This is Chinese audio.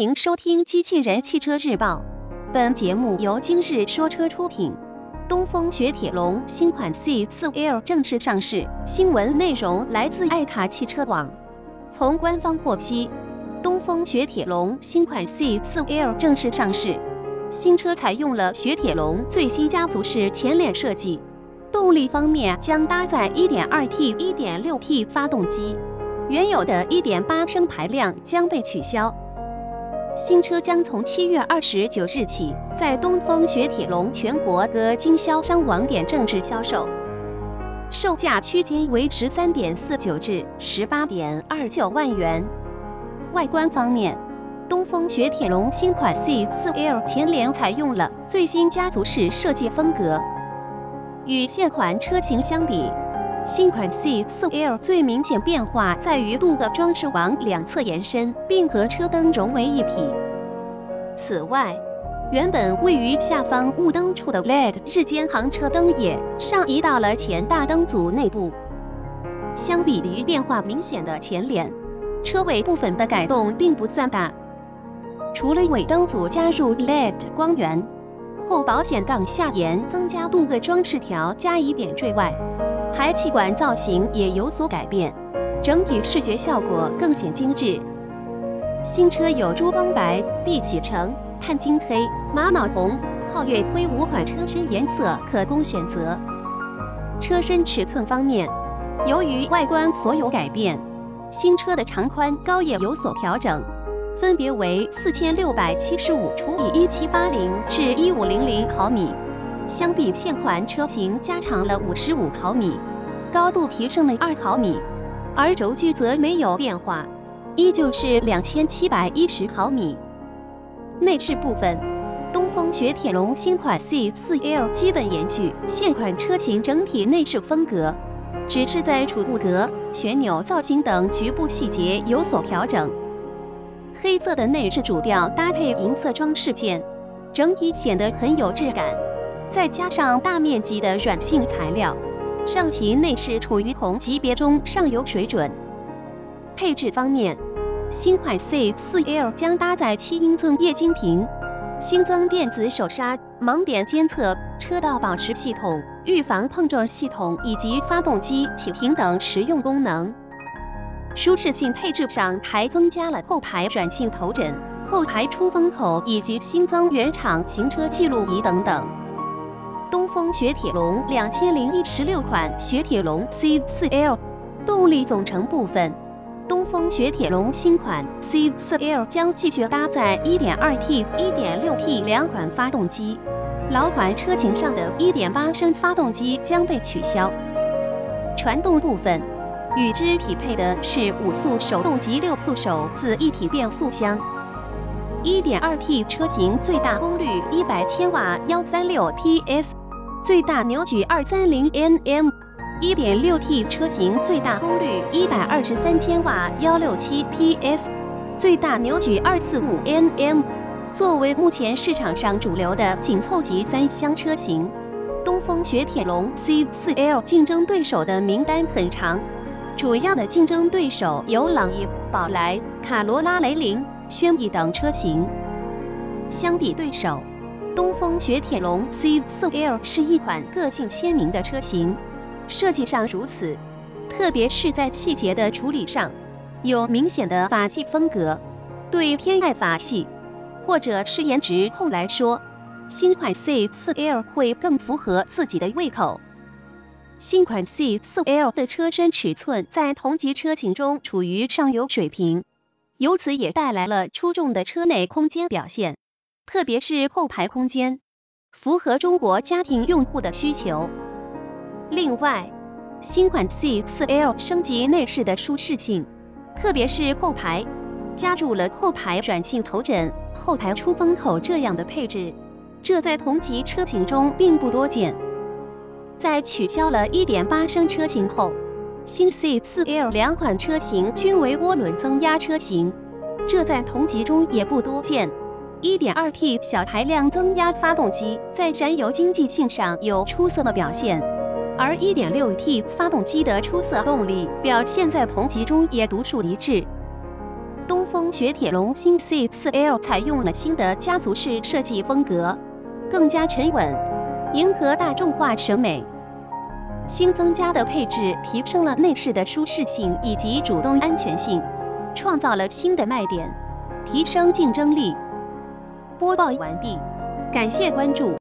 迎收听《机器人汽车日报》，本节目由今日说车出品。东风雪铁龙新款 C4L 正式上市，新闻内容来自爱卡汽车网。从官方获悉，东风雪铁龙新款 C4L 正式上市，新车采用了雪铁龙最新家族式前脸设计，动力方面将搭载 1.2T、1.6T 发动机，原有的一点八升排量将被取消。新车将从七月二十九日起，在东风雪铁龙全国各经销商网点正式销售，售价区间为十三点四九至十八点二九万元。外观方面，东风雪铁龙新款 C4L 前脸采用了最新家族式设计风格，与现款车型相比。新款 C4L 最明显变化在于镀铬装饰往两侧延伸，并和车灯融为一体。此外，原本位于下方雾灯处的 LED 日间行车灯也上移到了前大灯组内部。相比于变化明显的前脸，车尾部分的改动并不算大，除了尾灯组加入 LED 光源，后保险杠下沿增加镀铬装饰条加以点缀外。排气管造型也有所改变，整体视觉效果更显精致。新车有珠光白、碧玺橙、碳金黑、玛瑙红、皓月灰五款车身颜色可供选择。车身尺寸方面，由于外观所有改变，新车的长宽高也有所调整，分别为四千六百七十五除以一七八零至一五零零毫米。相比现款车型加长了五十五毫米，高度提升了二毫米，而轴距则没有变化，依旧是两千七百一十毫米。内饰部分，东风雪铁龙新款 C4L 基本延续现款车型整体内饰风格，只是在储物格、旋钮造型等局部细节有所调整。黑色的内饰主调搭配银色装饰件，整体显得很有质感。再加上大面积的软性材料，上其内饰处于同级别中上游水准。配置方面，新款 C4L 将搭载七英寸液晶屏，新增电子手刹、盲点监测、车道保持系统、预防碰撞系统以及发动机启停等实用功能。舒适性配置上还增加了后排软性头枕、后排出风口以及新增原厂行车记录仪等等。雪铁龙两千零一十六款雪铁龙 C4L 动力总成部分，东风雪铁龙新款 C4L 将继续搭载 1.2T、1.6T 两款发动机，老款车型上的一点八升发动机将被取消。传动部分，与之匹配的是五速手动及六速手自一体变速箱。1.2T 车型最大功率一百千瓦，幺三六 PS。最大扭矩二三零 Nm，一点六 T 车型最大功率一百二十三千瓦，幺六七 PS，最大扭矩二四五 Nm。作为目前市场上主流的紧凑级三厢车型，东风雪铁龙 C4L 竞争对手的名单很长，主要的竞争对手有朗逸、宝来、卡罗拉、雷凌、轩逸等车型。相比对手。东风雪铁龙 C4L 是一款个性鲜明的车型，设计上如此，特别是在细节的处理上，有明显的法系风格。对偏爱法系或者是颜值控来说，新款 C4L 会更符合自己的胃口。新款 C4L 的车身尺寸在同级车型中处于上游水平，由此也带来了出众的车内空间表现。特别是后排空间，符合中国家庭用户的需求。另外，新款 C4L 升级内饰的舒适性，特别是后排，加入了后排软性头枕、后排出风口这样的配置，这在同级车型中并不多见。在取消了1.8升车型后，新 C4L 两款车型均为涡轮增压车型，这在同级中也不多见。1.2T 小排量增压发动机在燃油经济性上有出色的表现，而 1.6T 发动机的出色动力表现在同级中也独树一帜。东风雪铁龙新 C4L 采用了新的家族式设计风格，更加沉稳，迎合大众化审美。新增加的配置提升了内饰的舒适性以及主动安全性，创造了新的卖点，提升竞争力。播报完毕，感谢关注。